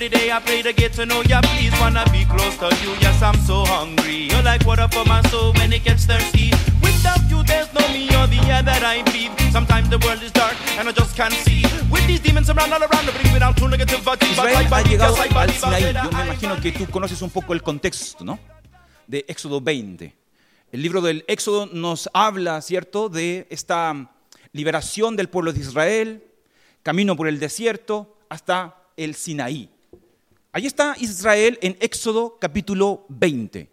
Every day I pray to get to know ya. Please wanna be close to you. Yes, I'm so hungry. You're like water for my soul when it gets thirsty. Without you, there's no me or the air that I breathe. Sometimes the world is dark and I just can't see. With these demons around all around, bring me down to negative vibes. Israel ha llegado al Sinaí. Yo me imagino que tú conoces un poco el contexto, ¿no? De Éxodo 20. El libro del Éxodo nos habla, ¿cierto?, de esta liberación del pueblo de Israel, camino por el desierto hasta el Sinaí. Ahí está Israel en Éxodo capítulo 20.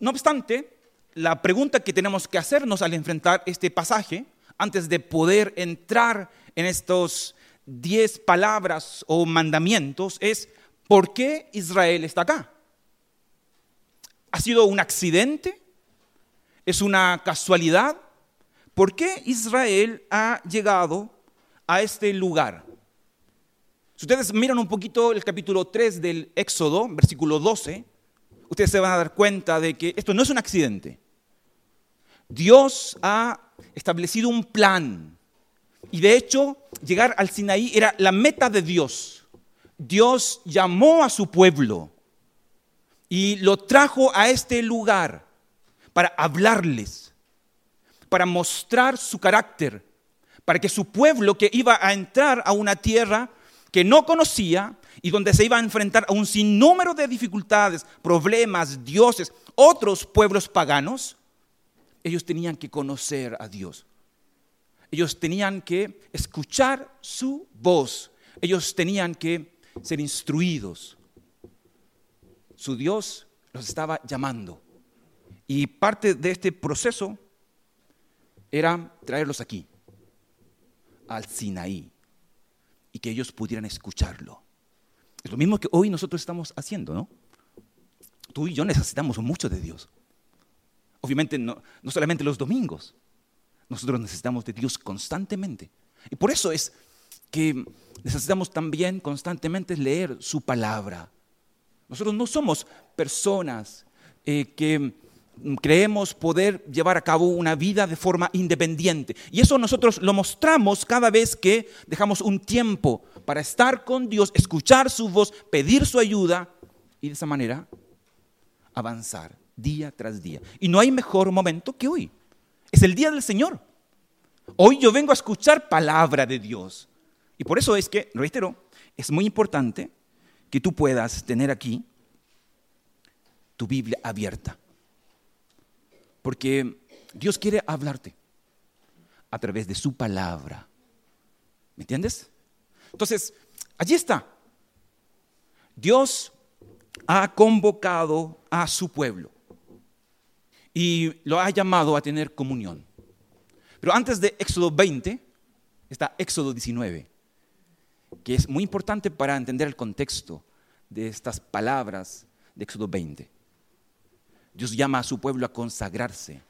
No obstante, la pregunta que tenemos que hacernos al enfrentar este pasaje, antes de poder entrar en estos diez palabras o mandamientos, es ¿por qué Israel está acá? ¿Ha sido un accidente? ¿Es una casualidad? ¿Por qué Israel ha llegado a este lugar? Si ustedes miran un poquito el capítulo 3 del Éxodo, versículo 12, ustedes se van a dar cuenta de que esto no es un accidente. Dios ha establecido un plan. Y de hecho, llegar al Sinaí era la meta de Dios. Dios llamó a su pueblo y lo trajo a este lugar para hablarles, para mostrar su carácter, para que su pueblo que iba a entrar a una tierra que no conocía y donde se iba a enfrentar a un sinnúmero de dificultades, problemas, dioses, otros pueblos paganos, ellos tenían que conocer a Dios. Ellos tenían que escuchar su voz. Ellos tenían que ser instruidos. Su Dios los estaba llamando. Y parte de este proceso era traerlos aquí, al Sinaí, y que ellos pudieran escucharlo. Es lo mismo que hoy nosotros estamos haciendo, ¿no? Tú y yo necesitamos mucho de Dios. Obviamente no, no solamente los domingos, nosotros necesitamos de Dios constantemente. Y por eso es que necesitamos también constantemente leer su palabra. Nosotros no somos personas eh, que creemos poder llevar a cabo una vida de forma independiente. Y eso nosotros lo mostramos cada vez que dejamos un tiempo para estar con Dios, escuchar su voz, pedir su ayuda y de esa manera avanzar día tras día. Y no hay mejor momento que hoy. Es el día del Señor. Hoy yo vengo a escuchar palabra de Dios. Y por eso es que, reitero, es muy importante que tú puedas tener aquí tu Biblia abierta. Porque Dios quiere hablarte a través de su palabra. ¿Me entiendes? Entonces, allí está. Dios ha convocado a su pueblo y lo ha llamado a tener comunión. Pero antes de Éxodo 20 está Éxodo 19, que es muy importante para entender el contexto de estas palabras de Éxodo 20. Dios llama a su pueblo a consagrarse.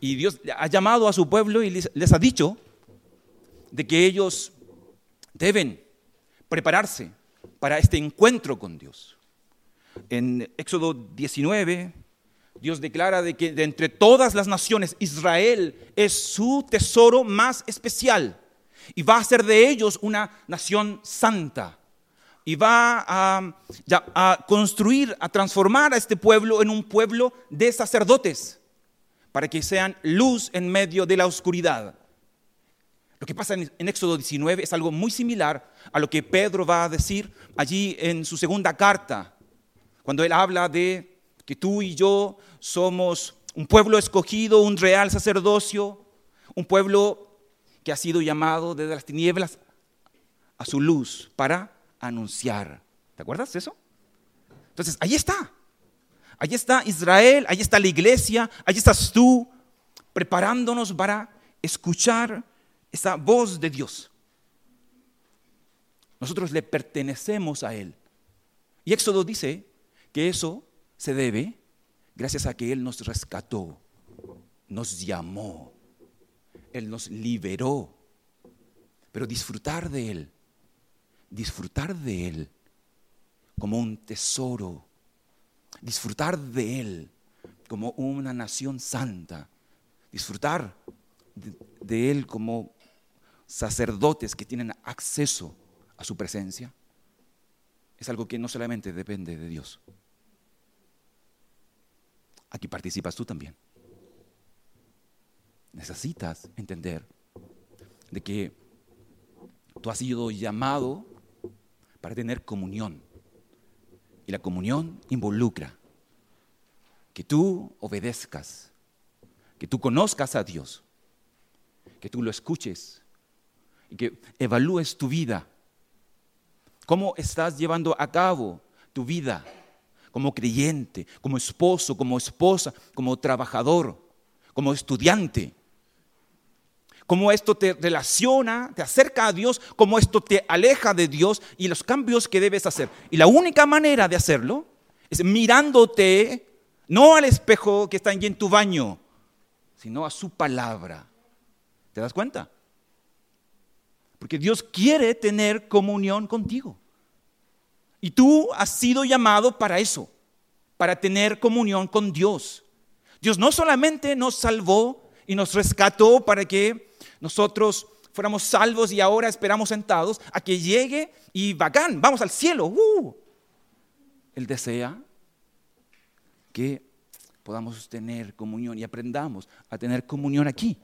Y Dios ha llamado a su pueblo y les, ha dicho de que ellos deben prepararse para este encuentro con Dios. En Éxodo 19, Dios declara de que de entre todas las naciones, Israel es su tesoro más especial y va a ser de ellos una nación santa y va a, construir, a transformar a este pueblo en un pueblo de sacerdotes para que sean luz en medio de la oscuridad. Lo que pasa en, Éxodo 19 es algo muy similar a lo que Pedro va a decir allí en su segunda carta, cuando él habla de que tú y yo somos un pueblo escogido, un real sacerdocio, un pueblo que ha sido llamado desde las tinieblas a su luz para anunciar. ¿Te acuerdas de eso? Entonces, ahí está. Ahí está Israel, ahí está la iglesia, ahí estás tú preparándonos para escuchar esa voz de Dios. Nosotros le pertenecemos a Él. Y Éxodo dice que eso se debe gracias a que Él nos rescató, nos llamó, Él nos liberó. Pero disfrutar de Él, disfrutar de Él como un tesoro, disfrutar de Él como una nación santa, disfrutar de, Él como sacerdotes que tienen acceso a su presencia, es algo que no solamente depende de Dios. Aquí participas tú también. Necesitas entender de que tú has sido llamado para tener comunión. Y la comunión involucra que tú obedezcas, que tú conozcas a Dios, que tú lo escuches y que evalúes tu vida. ¿Cómo estás llevando a cabo tu vida como creyente, como esposo, como esposa, como trabajador, como estudiante? Cómo esto te relaciona, te acerca a Dios, cómo esto te aleja de Dios y los cambios que debes hacer. Y la única manera de hacerlo es mirándote, no al espejo que está allí en tu baño, sino a su palabra. ¿Te das cuenta? Porque Dios quiere tener comunión contigo. Y tú has sido llamado para eso, para tener comunión con Dios. Dios no solamente nos salvó y nos rescató para que nosotros fuéramos salvos y ahora esperamos sentados a que llegue y bacán, vamos al cielo. Uh. Él desea que podamos tener comunión y aprendamos a tener comunión aquí,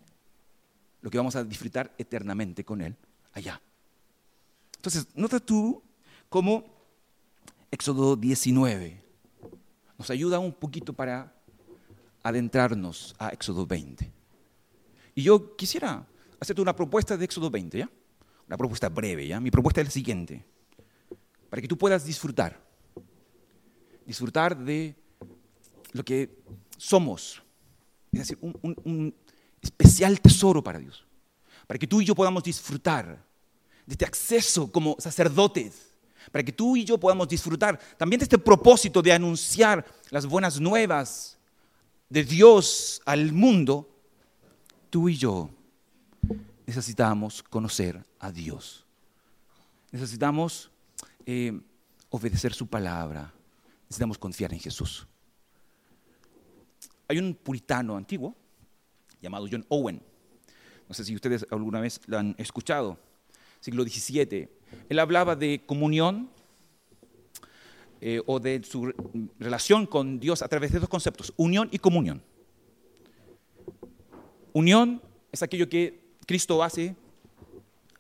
lo que vamos a disfrutar eternamente con Él allá. Entonces, nota tú cómo Éxodo 19 nos ayuda un poquito para adentrarnos a Éxodo 20. Y yo quisiera hacerte una propuesta de Éxodo 20, ¿ya? Una propuesta breve, ¿ya? Mi propuesta es la siguiente. Para que tú puedas disfrutar. Disfrutar de lo que somos. Es decir, un, un especial tesoro para Dios. Para que tú y yo podamos disfrutar de este acceso como sacerdotes. Para que tú y yo podamos disfrutar también de este propósito de anunciar las buenas nuevas de Dios al mundo. Tú y yo necesitamos conocer a Dios. Necesitamos eh, obedecer su palabra. Necesitamos confiar en Jesús. Hay un puritano antiguo llamado John Owen. No sé si ustedes alguna vez lo han escuchado. Siglo XVII. Él hablaba de comunión eh, o de su relación con Dios a través de dos conceptos, unión y comunión. Unión es aquello que Cristo hace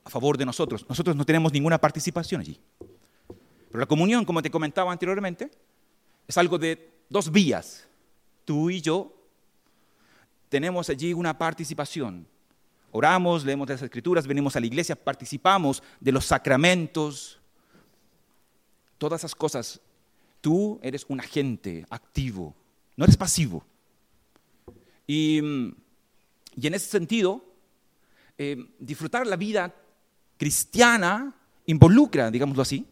a favor de nosotros. Nosotros no tenemos ninguna participación allí. Pero la comunión, como te comentaba anteriormente, es algo de dos vías. Tú y yo tenemos allí una participación. Oramos, leemos las escrituras, venimos a la iglesia, participamos de los sacramentos, todas esas cosas. Tú eres un agente activo, no eres pasivo. Y, y en ese sentido, eh, disfrutar la vida cristiana involucra, digámoslo así,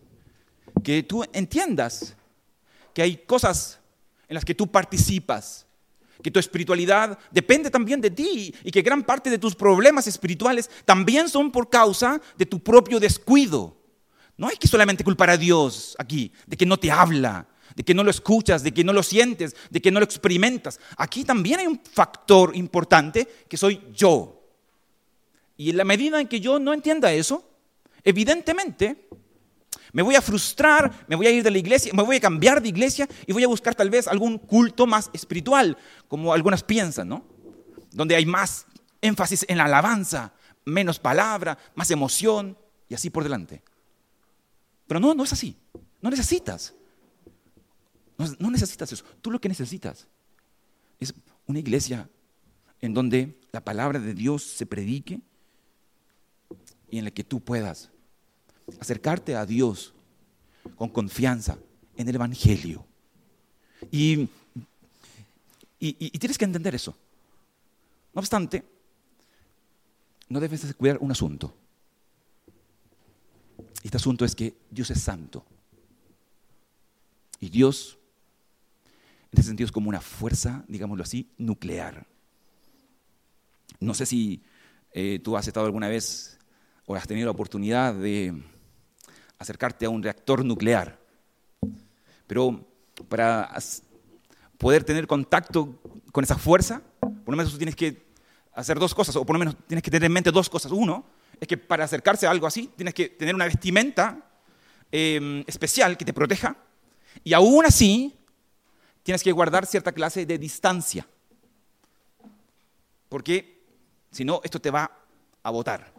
que tú entiendas que hay cosas en las que tú participas, que tu espiritualidad depende también de ti y que gran parte de tus problemas espirituales también son por causa de tu propio descuido. No hay que solamente culpar a Dios aquí, de que no te habla, de que no lo escuchas, de que no lo sientes, de que no lo experimentas. Aquí también hay un factor importante que soy yo. Y en la medida en que yo no entienda eso, evidentemente me voy a frustrar, me voy a ir de la iglesia, me voy a cambiar de iglesia y voy a buscar tal vez algún culto más espiritual, como algunas piensan, ¿no? Donde hay más énfasis en la alabanza, menos palabra, más emoción y así por delante. Pero no, no es así. No necesitas. No, no necesitas eso. Tú lo que necesitas es una iglesia en donde la palabra de Dios se predique y en la que tú puedas acercarte a Dios con confianza en el Evangelio. Y, y, tienes que entender eso. No obstante, no debes descuidar un asunto. Este asunto es que Dios es santo. Y Dios, en ese sentido, es como una fuerza, digámoslo así, nuclear. No sé si eh, tú has estado alguna vez o has tenido la oportunidad de acercarte a un reactor nuclear. Pero para poder tener contacto con esa fuerza, por lo menos tú tienes que hacer dos cosas, o por lo menos tienes que tener en mente dos cosas. Uno, es que para acercarse a algo así, tienes que tener una vestimenta em, especial que te proteja y aún así tienes que guardar cierta clase de distancia. Porque si no, esto te va a botar.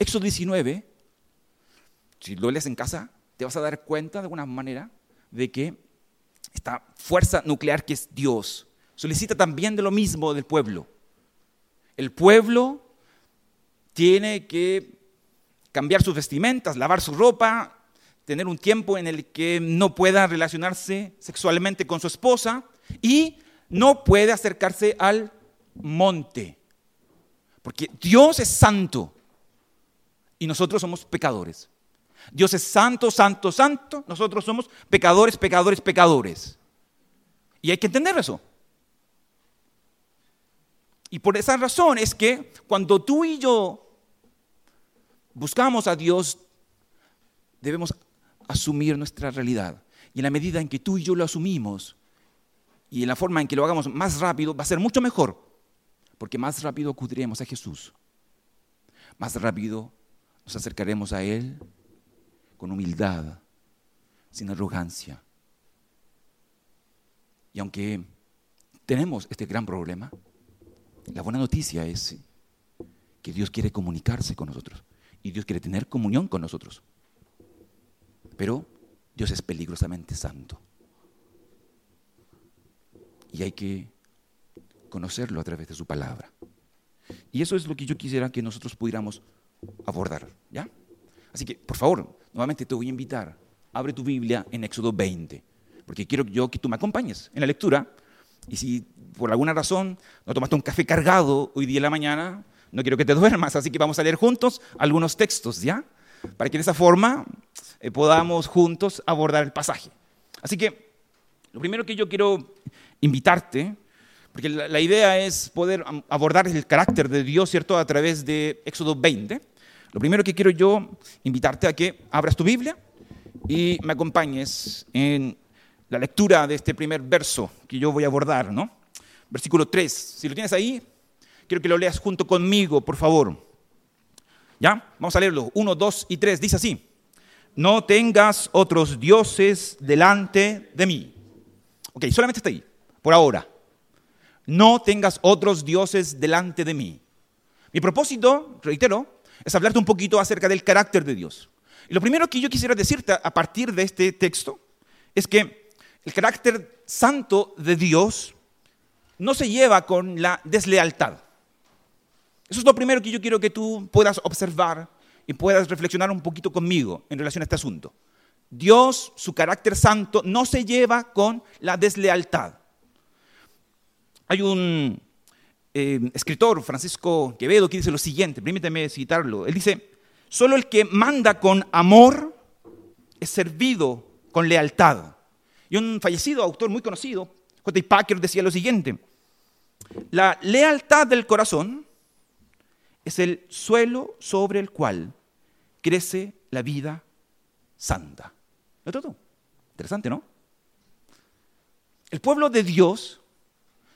Éxodo 19, si lo lees en casa, te vas a dar cuenta de alguna manera de que esta fuerza nuclear que es Dios solicita también de lo mismo del pueblo. El pueblo tiene que cambiar sus vestimentas, lavar su ropa, tener un tiempo en el que no pueda relacionarse sexualmente con su esposa y no puede acercarse al monte. Porque Dios es santo y nosotros somos pecadores. Dios es santo, santo, santo. Nosotros somos pecadores, pecadores, pecadores. Y hay que entender eso. Y por esa razón es que cuando tú y yo buscamos a Dios, debemos asumir nuestra realidad. Y en la medida en que tú y yo lo asumimos, y en la forma en que lo hagamos más rápido, va a ser mucho mejor. Porque más rápido acudiremos a Jesús. Más rápido nos acercaremos a Él con humildad, sin arrogancia. Y aunque tenemos este gran problema, la buena noticia es que Dios quiere comunicarse con nosotros y Dios quiere tener comunión con nosotros. Pero Dios es peligrosamente santo. Y hay que conocerlo a través de su palabra. Y eso es lo que yo quisiera que nosotros pudiéramos abordar, ¿ya? Así que, por favor, nuevamente te voy a invitar, abre tu Biblia en Éxodo 20, porque quiero yo que tú me acompañes en la lectura. Y si por alguna razón no tomaste un café cargado hoy día en la mañana, no quiero que te duermas, así que vamos a leer juntos algunos textos, ¿ya? Para que de esa forma eh, podamos juntos abordar el pasaje. Así que lo primero que yo quiero invitarte, porque la, la idea es poder abordar el carácter de Dios, ¿cierto?, a través de Éxodo 20. Lo primero que quiero yo invitarte a que abras tu Biblia y me acompañes en la lectura de este primer verso que yo voy a abordar, ¿no? Versículo 3. Si lo tienes ahí, quiero que lo leas junto conmigo, por favor. ¿Ya? Vamos a leerlo. 1, 2 y 3. Dice así. No tengas otros dioses delante de mí. Ok, solamente está ahí, por ahora. No tengas otros dioses delante de mí. Mi propósito, reitero, es hablarte un poquito acerca del carácter de Dios. Y lo primero que yo quisiera decirte a partir de este texto es que el carácter santo de Dios no se lleva con la deslealtad. Eso es lo primero que yo quiero que tú puedas observar y puedas reflexionar un poquito conmigo en relación a este asunto. Dios, su carácter santo, no se lleva con la deslealtad. Hay un eh, escritor, Francisco Quevedo, que dice lo siguiente, permíteme citarlo. Él dice, solo el que manda con amor es servido con lealtad. Y un fallecido autor muy conocido, J. Packer, decía lo siguiente, la lealtad del corazón es el suelo sobre el cual crece la vida santa. ¿No todo? Interesante, ¿no? El pueblo de Dios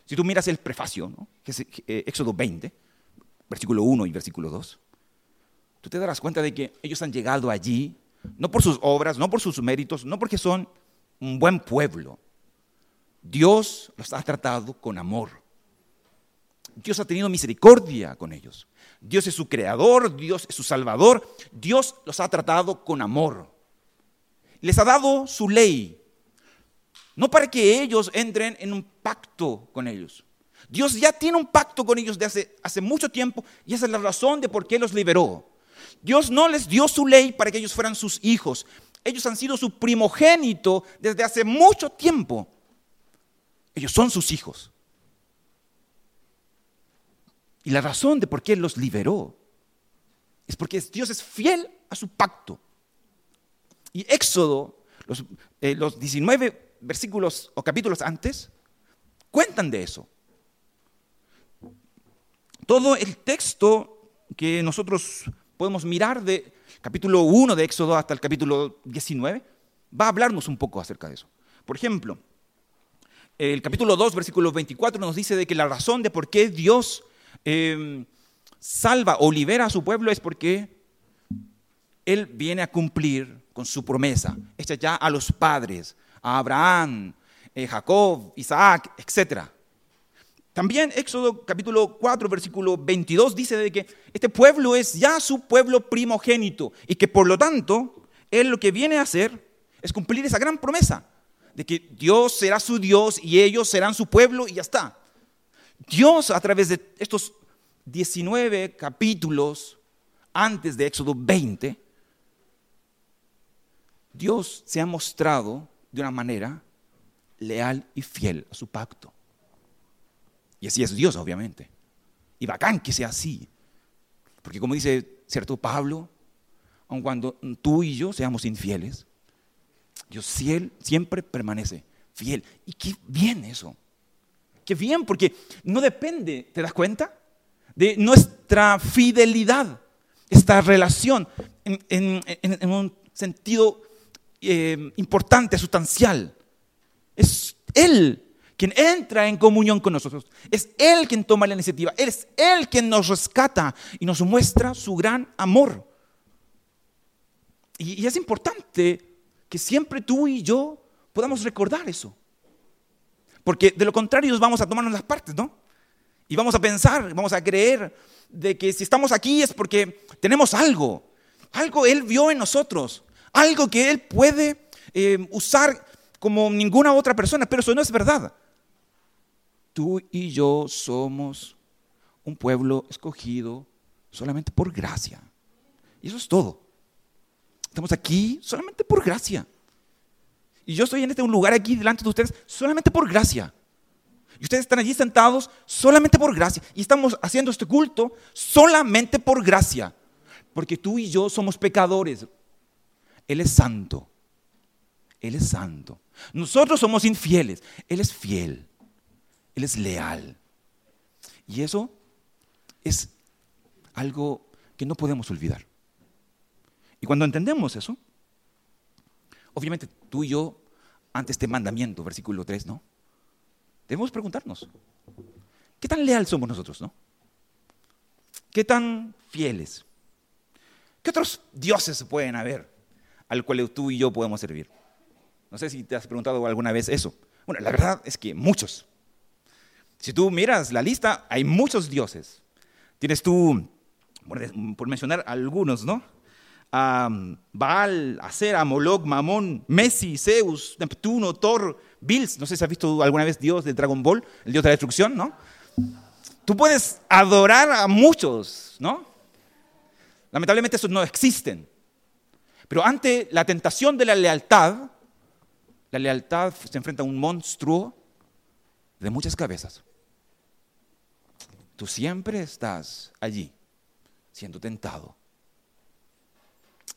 si tú miras el prefacio, es eh, Éxodo 20, versículo 1 y versículo 2, tú te darás cuenta de que ellos han llegado allí, no por sus obras, no por sus méritos, no porque son un buen pueblo. Dios los ha tratado con amor. Dios ha tenido misericordia con ellos. Dios es su creador, Dios es su salvador. Dios los ha tratado con amor. Les ha dado su ley, no para que ellos entren en un pacto con ellos. Dios ya tiene un pacto con ellos desde hace, mucho tiempo y esa es la razón de por qué los liberó. Dios no les dio su ley para que ellos fueran sus hijos. Ellos han sido su primogénito desde hace mucho tiempo. Ellos son sus hijos. Y la razón de por qué los liberó es porque Dios es fiel a su pacto. Y Éxodo, los, eh, los 19 versículos o capítulos antes cuentan de eso. Todo el texto que nosotros podemos mirar de capítulo 1 de Éxodo hasta el capítulo 19 va a hablarnos un poco acerca de eso. Por ejemplo, el capítulo 2, versículo 24 nos dice de que la razón de por qué Dios em, salva o libera a su pueblo es porque Él viene a cumplir con su promesa, hecha ya a los padres, a Abraham, eh, Jacob, Isaac, etc. También Éxodo capítulo 4, versículo 22 dice de que este pueblo es ya su pueblo primogénito y que por lo tanto Él lo que viene a hacer es cumplir esa gran promesa de que Dios será su Dios y ellos serán su pueblo y ya está. Dios a través de estos 19 capítulos antes de Éxodo 20, Dios se ha mostrado de una manera leal y fiel a su pacto. Y así es Dios, obviamente. Y bacán que sea así. Porque como dice cierto Pablo, aun cuando tú y yo seamos infieles, Dios siempre permanece fiel. Y qué bien eso. Qué bien, porque no depende, ¿te das cuenta? De nuestra fidelidad, esta relación en, un sentido eh, importante, sustancial. Es Él quien entra en comunión con nosotros. Es Él quien toma la iniciativa. Es Él quien nos rescata y nos muestra su gran amor. Y, y es importante que siempre tú y yo podamos recordar eso. Porque de lo contrario nos vamos a tomarnos las partes, ¿no? Y vamos a pensar, vamos a creer de que si estamos aquí es porque tenemos algo. Algo Él vio en nosotros. Algo que Él puede eh, usar como ninguna otra persona. Pero eso no es verdad. Tú y yo somos un pueblo escogido solamente por gracia. Y eso es todo. Estamos aquí solamente por gracia. Y yo estoy en este lugar aquí delante de ustedes solamente por gracia. Y ustedes están allí sentados solamente por gracia. Y estamos haciendo este culto solamente por gracia. Porque tú y yo somos pecadores. Él es santo. Él es santo. Nosotros somos infieles. Él es fiel. Él es leal. Y eso es algo que no podemos olvidar. Y cuando entendemos eso, obviamente tú y yo, ante este mandamiento, versículo 3, ¿no? Debemos preguntarnos, ¿qué tan leal somos nosotros, no? ¿Qué tan fieles? ¿Qué otros dioses pueden haber al cual tú y yo podemos servir? No sé si te has preguntado alguna vez eso. Bueno, la verdad es que muchos. Si tú miras la lista, hay muchos dioses. Tienes tú, por mencionar algunos, ¿no? Baal, Acera, Moloch, Mamón, Messi, Zeus, Neptuno, Thor, Bills. No sé si has visto alguna vez Dios de Dragon Ball, el Dios de la destrucción, ¿no? Tú puedes adorar a muchos, ¿no? Lamentablemente esos no existen. Pero ante la tentación de la lealtad, la lealtad se enfrenta a un monstruo de muchas cabezas. Tú siempre estás allí, siendo tentado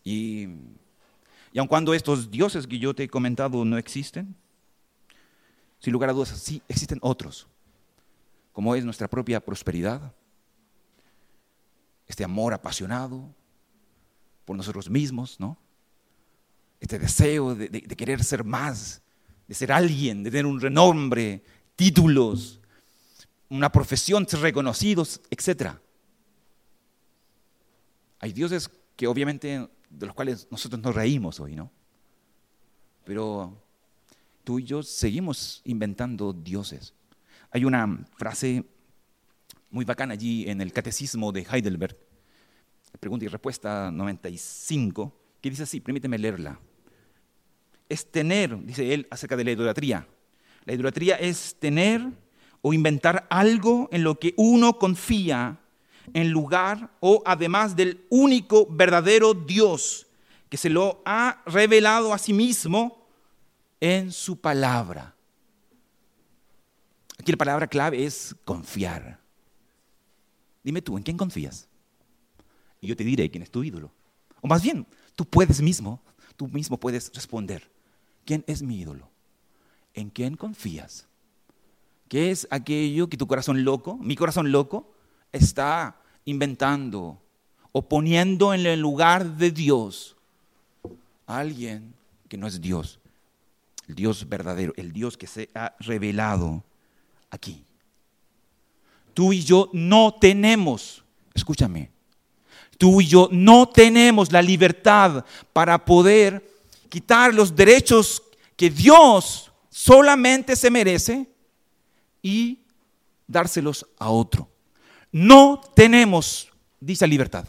y, aun cuando estos dioses que yo te he comentado no existen, sin lugar a dudas, sí existen otros, como es nuestra propia prosperidad, este amor apasionado por nosotros mismos, ¿no? Este deseo de, querer ser más, de ser alguien, de tener un renombre, títulos, una profesión, ser reconocidos, etc. Hay dioses que obviamente de los cuales nosotros nos reímos hoy, ¿no? Pero tú y yo seguimos inventando dioses. Hay una frase muy bacana allí en el Catecismo de Heidelberg, pregunta y respuesta 95, que dice así, permíteme leerla. Es tener, dice él acerca de la idolatría. La idolatría es tener o inventar algo en lo que uno confía en lugar o además del único verdadero Dios que se lo ha revelado a sí mismo en su palabra. Aquí la palabra clave es confiar. Dime tú, ¿en quién confías? Y yo te diré quién es tu ídolo. O más bien, tú puedes mismo, tú mismo puedes responder. ¿Quién es mi ídolo? ¿En quién confías? ¿Qué es aquello que tu corazón loco, mi corazón loco, está inventando o poniendo en el lugar de Dios a alguien que no es Dios, el Dios verdadero, el Dios que se ha revelado aquí. Tú y yo no tenemos, escúchame, Tú y yo no tenemos la libertad para poder quitar los derechos que Dios solamente se merece y dárselos a otro. No tenemos dicha libertad,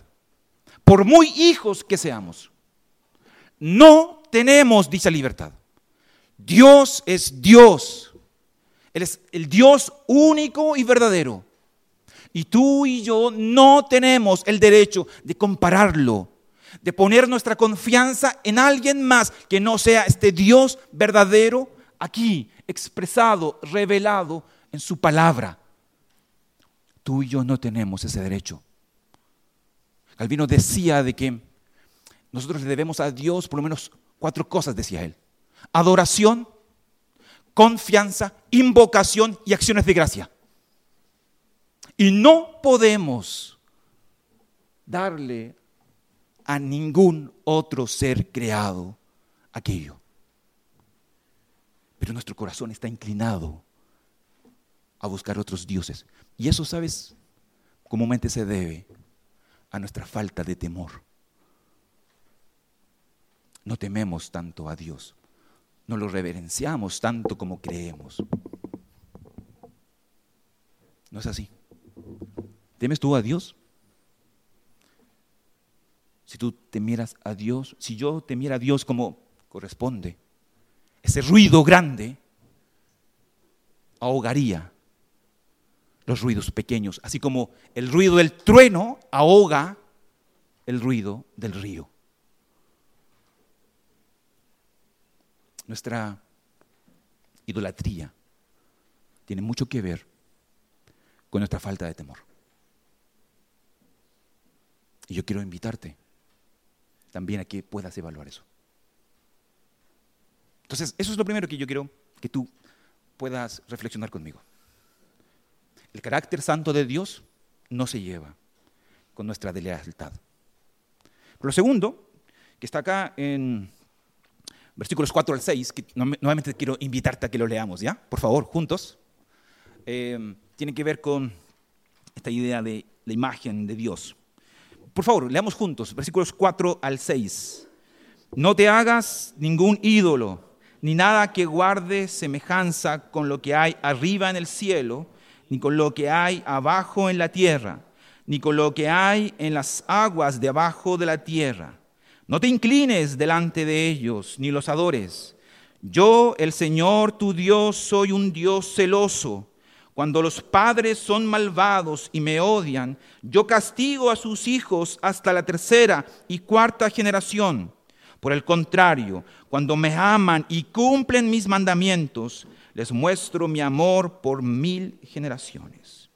por muy hijos que seamos. No tenemos dicha libertad. Dios es Dios. Él es el Dios único y verdadero. Y tú y yo no tenemos el derecho de compararlo, de poner nuestra confianza en alguien más que no sea este Dios verdadero aquí, expresado, revelado en su palabra. Tú y yo no tenemos ese derecho. Calvino decía de que nosotros le debemos a Dios por lo menos cuatro cosas, decía él. Adoración, confianza, invocación y acciones de gracia. Y no podemos darle a ningún otro ser creado aquello. Pero nuestro corazón está inclinado a buscar otros dioses. Y eso, ¿sabes? Comúnmente se debe a nuestra falta de temor. No tememos tanto a Dios. No lo reverenciamos tanto como creemos. ¿No es así? ¿Temes tú a Dios? Si tú temieras a Dios, si yo temiera a Dios como corresponde, ese ruido grande ahogaría los ruidos pequeños, así como el ruido del trueno ahoga el ruido del río. Nuestra idolatría tiene mucho que ver con nuestra falta de temor. Y yo quiero invitarte también a que puedas evaluar eso. Entonces, eso es lo primero que yo quiero que tú puedas reflexionar conmigo. El carácter santo de Dios no se lleva con nuestra lealtad. Lo segundo, que está acá en versículos 4 al 6, que nuevamente quiero invitarte a que lo leamos, ¿ya? Por favor, juntos. Eh, tiene que ver con esta idea de la imagen de Dios. Por favor, leamos juntos, versículos 4 al 6. No te hagas ningún ídolo, ni nada que guarde semejanza con lo que hay arriba en el cielo, ni con lo que hay abajo en la tierra, ni con lo que hay en las aguas de abajo de la tierra. No te inclines delante de ellos, ni los adores. Yo, el Señor tu Dios, soy un Dios celoso cuando los padres son malvados y me odian, yo castigo a sus hijos hasta la tercera y cuarta generación. Por el contrario, cuando me aman y cumplen mis mandamientos, les muestro mi amor por mil generaciones.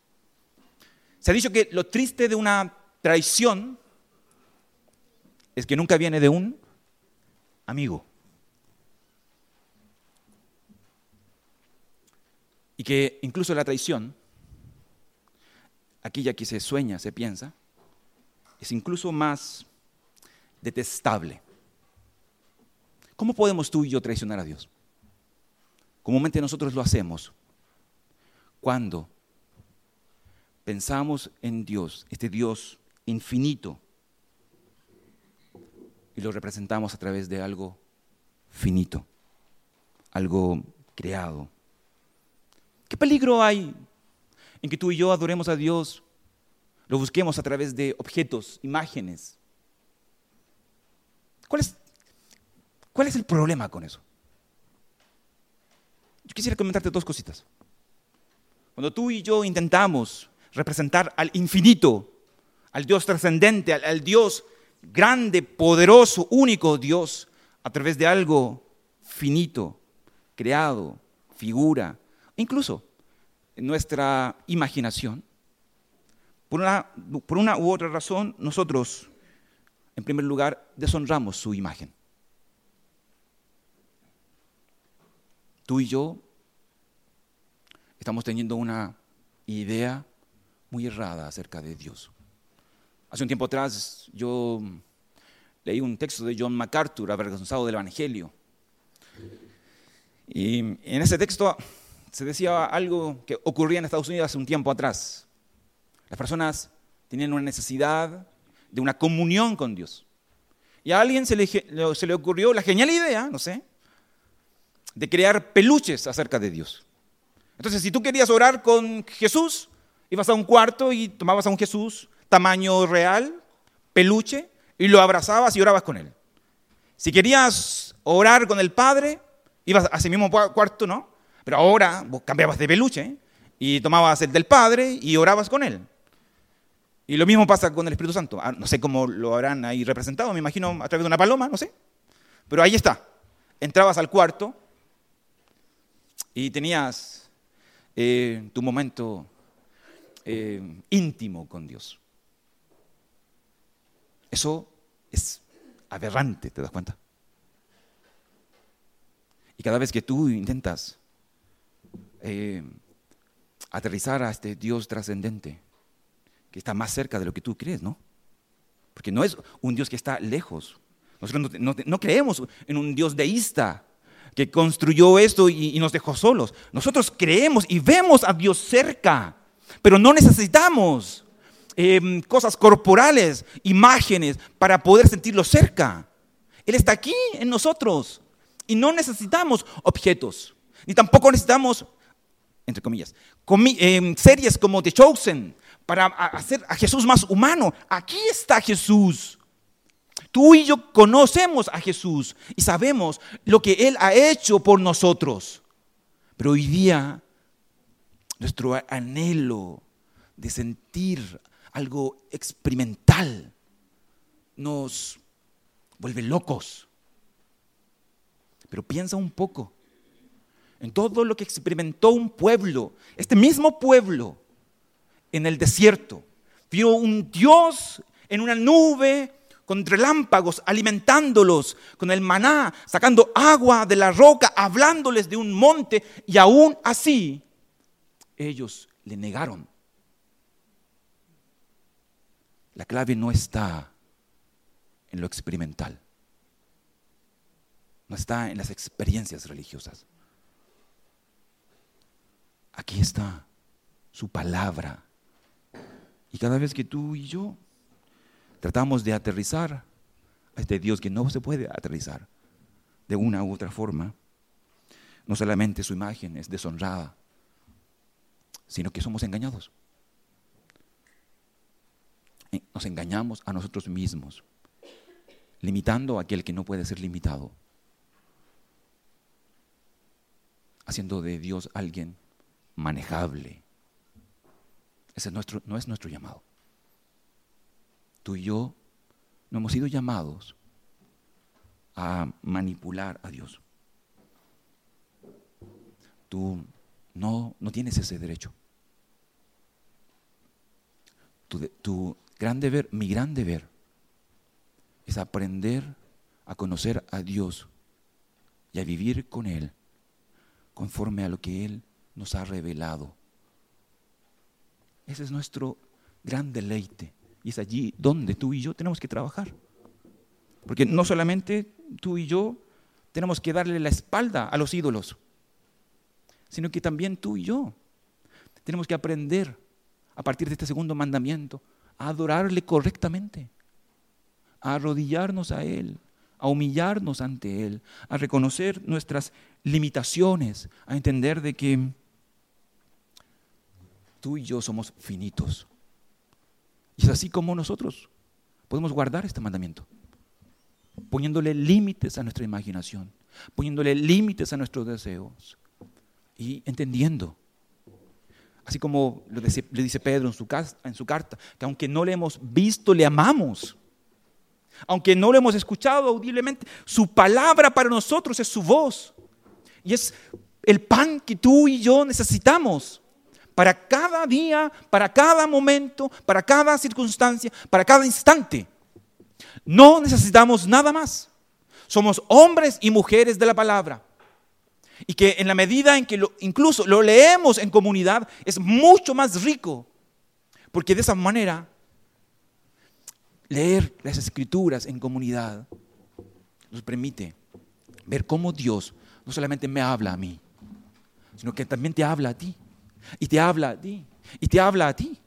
Se ha dicho que lo triste de una traición es que nunca viene de un amigo. Y que incluso la traición, aquella que se sueña, se piensa, es incluso más detestable. ¿Cómo podemos tú y yo traicionar a Dios? Comúnmente nosotros lo hacemos cuando pensamos en Dios, este Dios infinito, y lo representamos a través de algo finito, algo creado, ¿Qué peligro hay en que tú y yo adoremos a Dios, lo busquemos a través de objetos, imágenes? ¿Cuál es, el problema con eso? Yo quisiera comentarte dos cositas. Cuando tú y yo intentamos representar al infinito, al Dios trascendente, al Dios grande, poderoso, único Dios, a través de algo finito, creado, figura, Incluso en nuestra imaginación, por una, u otra razón, nosotros, en primer lugar, deshonramos su imagen. Tú y yo estamos teniendo una idea muy errada acerca de Dios. Hace un tiempo atrás yo leí un texto de John MacArthur, avergonzado del Evangelio. Y en ese texto se decía algo que ocurría en Estados Unidos hace un tiempo atrás. Las personas tenían una necesidad, de una comunión con Dios. Y a alguien se le, se le ocurrió la genial idea, no sé, de crear peluches acerca de Dios. Entonces, si tú querías orar con Jesús, ibas a un cuarto y tomabas a un Jesús tamaño real, peluche, y lo abrazabas y orabas con él. Si querías orar con el Padre, ibas a ese mismo cuarto, ¿no? Pero ahora vos cambiabas de peluche y tomabas el del Padre y orabas con él. Y lo mismo pasa con el Espíritu Santo. Ah, no sé cómo lo habrán ahí representado, me imagino a través de una paloma, no sé. Pero ahí está. Entrabas al cuarto y tenías eh, tu momento eh, íntimo con Dios. Eso es aberrante, ¿te das cuenta? Y cada vez que tú intentas eh, aterrizar a este Dios trascendente, que está más cerca de lo que tú crees, ¿no? Porque no es un Dios que está lejos. Nosotros no, creemos en un Dios deísta que construyó esto y, nos dejó solos. Nosotros creemos y vemos a Dios cerca, pero no necesitamos em, cosas corporales, imágenes, para poder sentirlo cerca. Él está aquí en nosotros y no necesitamos objetos, ni tampoco necesitamos, entre comillas, em, series como The Chosen, para hacer a Jesús más humano. Aquí está Jesús. Tú y yo conocemos a Jesús y sabemos lo que Él ha hecho por nosotros. Pero hoy día nuestro anhelo de sentir algo experimental nos vuelve locos. Pero piensa un poco en todo lo que experimentó un pueblo, este mismo pueblo, en el desierto. Vio un Dios en una nube con relámpagos, alimentándolos con el maná, sacando agua de la roca, hablándoles de un monte, y aún así ellos le negaron. La clave no está en lo experimental, no está en las experiencias religiosas. Aquí está su palabra y cada vez que tú y yo tratamos de aterrizar a este Dios que no se puede aterrizar de una u otra forma, no solamente su imagen es deshonrada, sino que somos engañados. Eh, nos engañamos a nosotros mismos, limitando a aquel que no puede ser limitado, haciendo de Dios alguien manejable, ese nuestro, no es nuestro llamado. Tú y yo no hemos sido llamados a manipular a Dios. Tú no, no tienes ese derecho. Tu gran deber, mi gran deber, es aprender a conocer a Dios y a vivir con Él conforme a lo que Él nos ha revelado ese es nuestro gran deleite. Y es allí donde tú y yo tenemos que trabajar. Porque no solamente tú y yo tenemos que darle la espalda a los ídolos, sino que también tú y yo tenemos que aprender a partir de este segundo mandamiento a adorarle correctamente, a arrodillarnos a Él, a humillarnos ante Él, a reconocer nuestras limitaciones, a entender de que tú y yo somos finitos. Y es así como nosotros podemos guardar este mandamiento, poniéndole límites a nuestra imaginación, poniéndole límites a nuestros deseos y entendiendo. Así como le dice, Pedro en su, en su carta, que aunque no le hemos visto, le amamos. Aunque no lo hemos escuchado audiblemente, su palabra para nosotros es su voz. Y es el pan que tú y yo necesitamos para cada día, para cada momento, para cada circunstancia, para cada instante. No necesitamos nada más. Somos hombres y mujeres de la palabra. Y que en la medida en que incluso lo leemos en comunidad es mucho más rico. Porque de esa manera, leer las escrituras en comunidad nos permite ver cómo Dios no solamente me habla a mí, sino que también te habla a ti. Y te habla a ti. Y te habla a ti.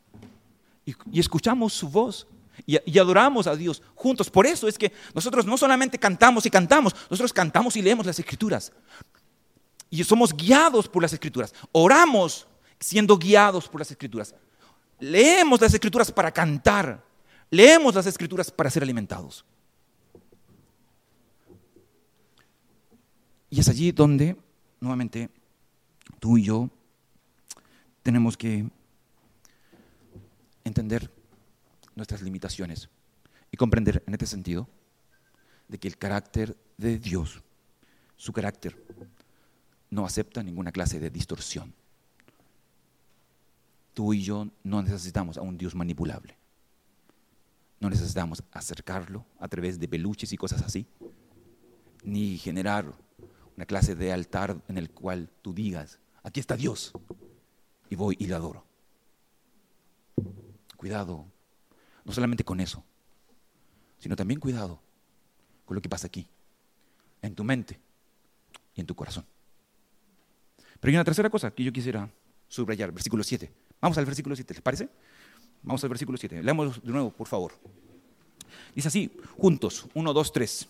Y, escuchamos su voz. y, y, adoramos a Dios juntos. Por eso es que nosotros no solamente cantamos y cantamos, nosotros cantamos y leemos las escrituras. Y somos guiados por las escrituras. Oramos siendo guiados por las escrituras. Leemos las escrituras para cantar. Leemos las escrituras para ser alimentados. Y es allí donde, nuevamente, tú y yo tenemos que entender nuestras limitaciones y comprender en este sentido de que el carácter de Dios, su carácter, no acepta ninguna clase de distorsión. Tú y yo no necesitamos a un Dios manipulable. No necesitamos acercarlo a través de peluches y cosas así, ni generar una clase de altar en el cual tú digas, aquí está Dios, y voy y le adoro. Cuidado, no solamente con eso, sino también cuidado con lo que pasa aquí, en tu mente y en tu corazón. Pero hay una tercera cosa que yo quisiera subrayar, versículo 7. Vamos al versículo 7, ¿les parece? Vamos al versículo 7. Leamos de nuevo, por favor. Dice así, juntos, 1, 2, 3.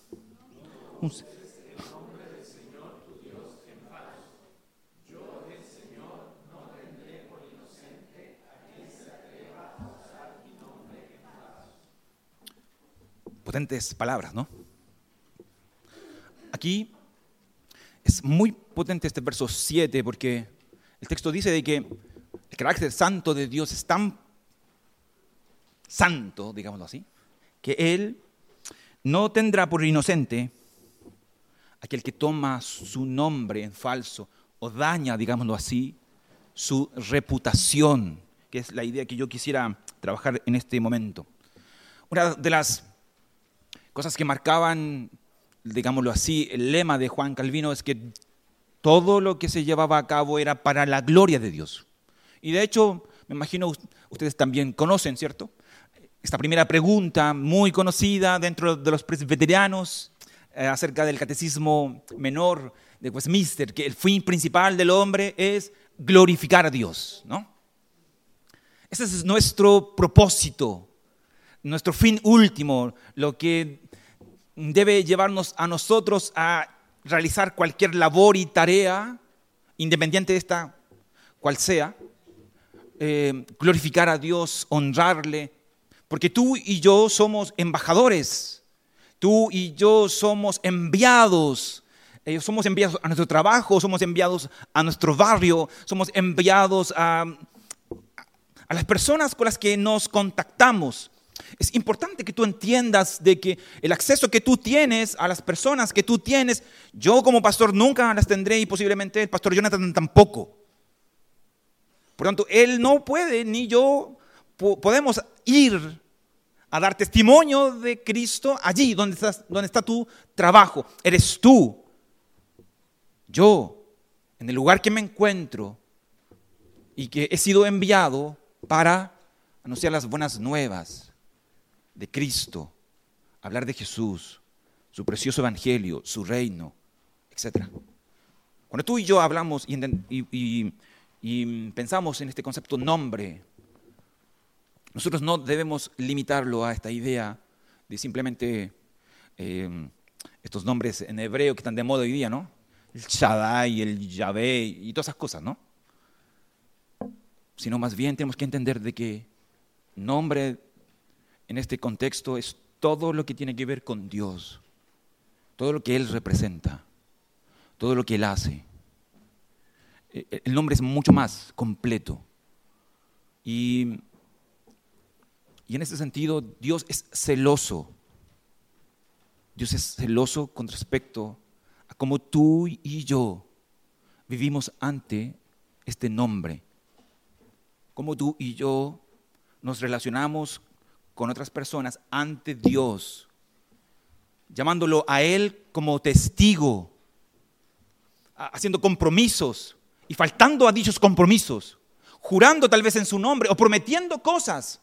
Palabras, ¿no? Aquí es muy potente este verso 7 porque el texto dice de que el carácter santo de Dios es tan santo, digámoslo así, que Él no tendrá por inocente aquel que toma su nombre en falso o daña, digámoslo así, su reputación, que es la idea que yo quisiera trabajar en este momento. Una de las cosas que marcaban digámoslo así, el lema de Juan Calvino es que todo lo que se llevaba a cabo era para la gloria de Dios. Y de hecho, me imagino ustedes también conocen, ¿cierto? Esta primera pregunta muy conocida dentro de los presbiterianos eh, acerca del catecismo menor de Westminster, que el fin principal del hombre es glorificar a Dios, ¿no? Ese es nuestro propósito, nuestro fin último, lo que debe llevarnos a nosotros a realizar cualquier labor y tarea, independiente de esta cual sea, eh, glorificar a Dios, honrarle, porque tú y yo somos embajadores, tú y yo somos enviados, eh, somos enviados a nuestro trabajo, somos enviados a nuestro barrio, somos enviados a, a las personas con las que nos contactamos. Es importante que tú entiendas de que el acceso que tú tienes a las personas que tú tienes, yo como pastor nunca las tendré y posiblemente el pastor Jonathan tampoco. Por lo tanto, él no puede ni yo podemos ir a dar testimonio de Cristo allí donde, donde está tu trabajo. Eres tú. Yo, en el lugar que me encuentro y que he sido enviado para anunciar las buenas nuevas de Cristo, hablar de Jesús, su precioso evangelio, su reino, etc. Cuando tú y yo hablamos y, pensamos en este concepto nombre, nosotros no debemos limitarlo a esta idea de simplemente eh, estos nombres en hebreo que están de moda hoy día, ¿no? El Shaddai, el Yahvé y todas esas cosas, ¿no? Sino más bien tenemos que entender de que nombre en este contexto es todo lo que tiene que ver con Dios, todo lo que Él representa, todo lo que Él hace. E, e, el nombre es mucho más completo. Y, y en ese sentido, Dios es celoso. Dios es celoso con respecto a cómo tú y yo vivimos ante este nombre. Cómo tú y yo nos relacionamos con otras personas ante Dios, llamándolo a Él como testigo, haciendo compromisos y faltando a dichos compromisos, jurando tal vez en su nombre o prometiendo cosas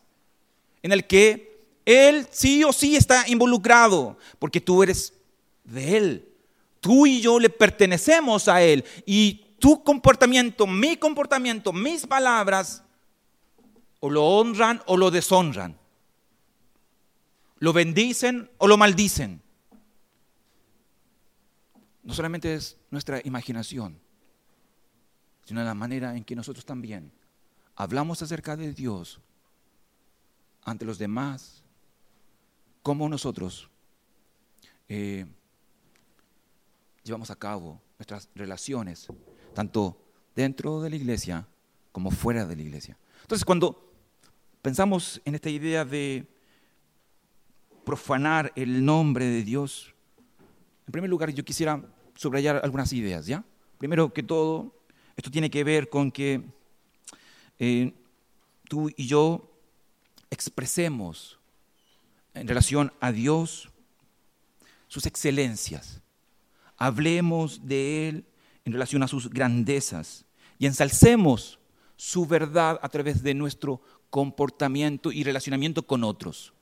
en el que Él sí o sí está involucrado, porque tú eres de Él. Tú y yo le pertenecemos a Él y tu comportamiento, mi comportamiento, mis palabras, o lo honran o lo deshonran. Lo bendicen o lo maldicen. No solamente es nuestra imaginación, sino la manera en que nosotros también hablamos acerca de Dios ante los demás, cómo nosotros eh, llevamos a cabo nuestras relaciones, tanto dentro de la iglesia como fuera de la iglesia. Entonces, cuando pensamos en esta idea de profanar el nombre de Dios, en primer lugar yo quisiera subrayar algunas ideas, ¿ya? Primero que todo, esto tiene que ver con que eh, tú y yo expresemos en relación a Dios sus excelencias. Hablemos de Él en relación a sus grandezas y ensalcemos su verdad a través de nuestro comportamiento y relacionamiento con otros.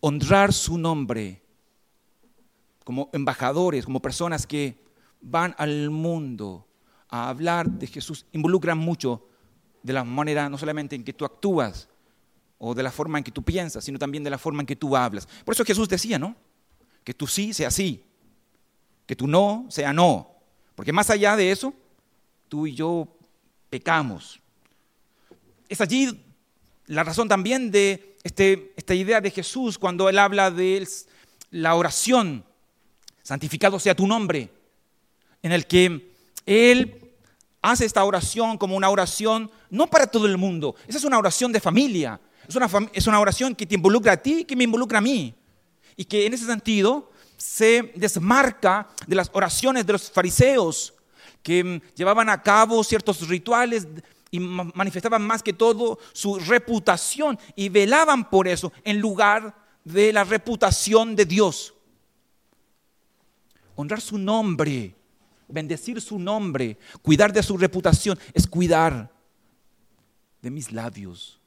Honrar su nombre como embajadores, como personas que van al mundo a hablar de Jesús, involucran mucho de la manera no solamente en que tú actúas o de la forma en que tú piensas, sino también de la forma en que tú hablas. Por eso Jesús decía, ¿no? Que tú sí sea sí, que tú no sea no. Porque más allá de eso, tú y yo pecamos. Es allí la razón también de este, esta idea de Jesús cuando él habla de la oración, santificado sea tu nombre, en el que él hace esta oración como una oración no para todo el mundo, esa es una oración de familia, es una, es una oración que te involucra a ti y que me involucra a mí. Y que en ese sentido se desmarca de las oraciones de los fariseos que llevaban a cabo ciertos rituales y manifestaban más que todo su reputación y velaban por eso en lugar de la reputación de Dios. Honrar su nombre, bendecir su nombre, cuidar de su reputación, es cuidar de mis labios,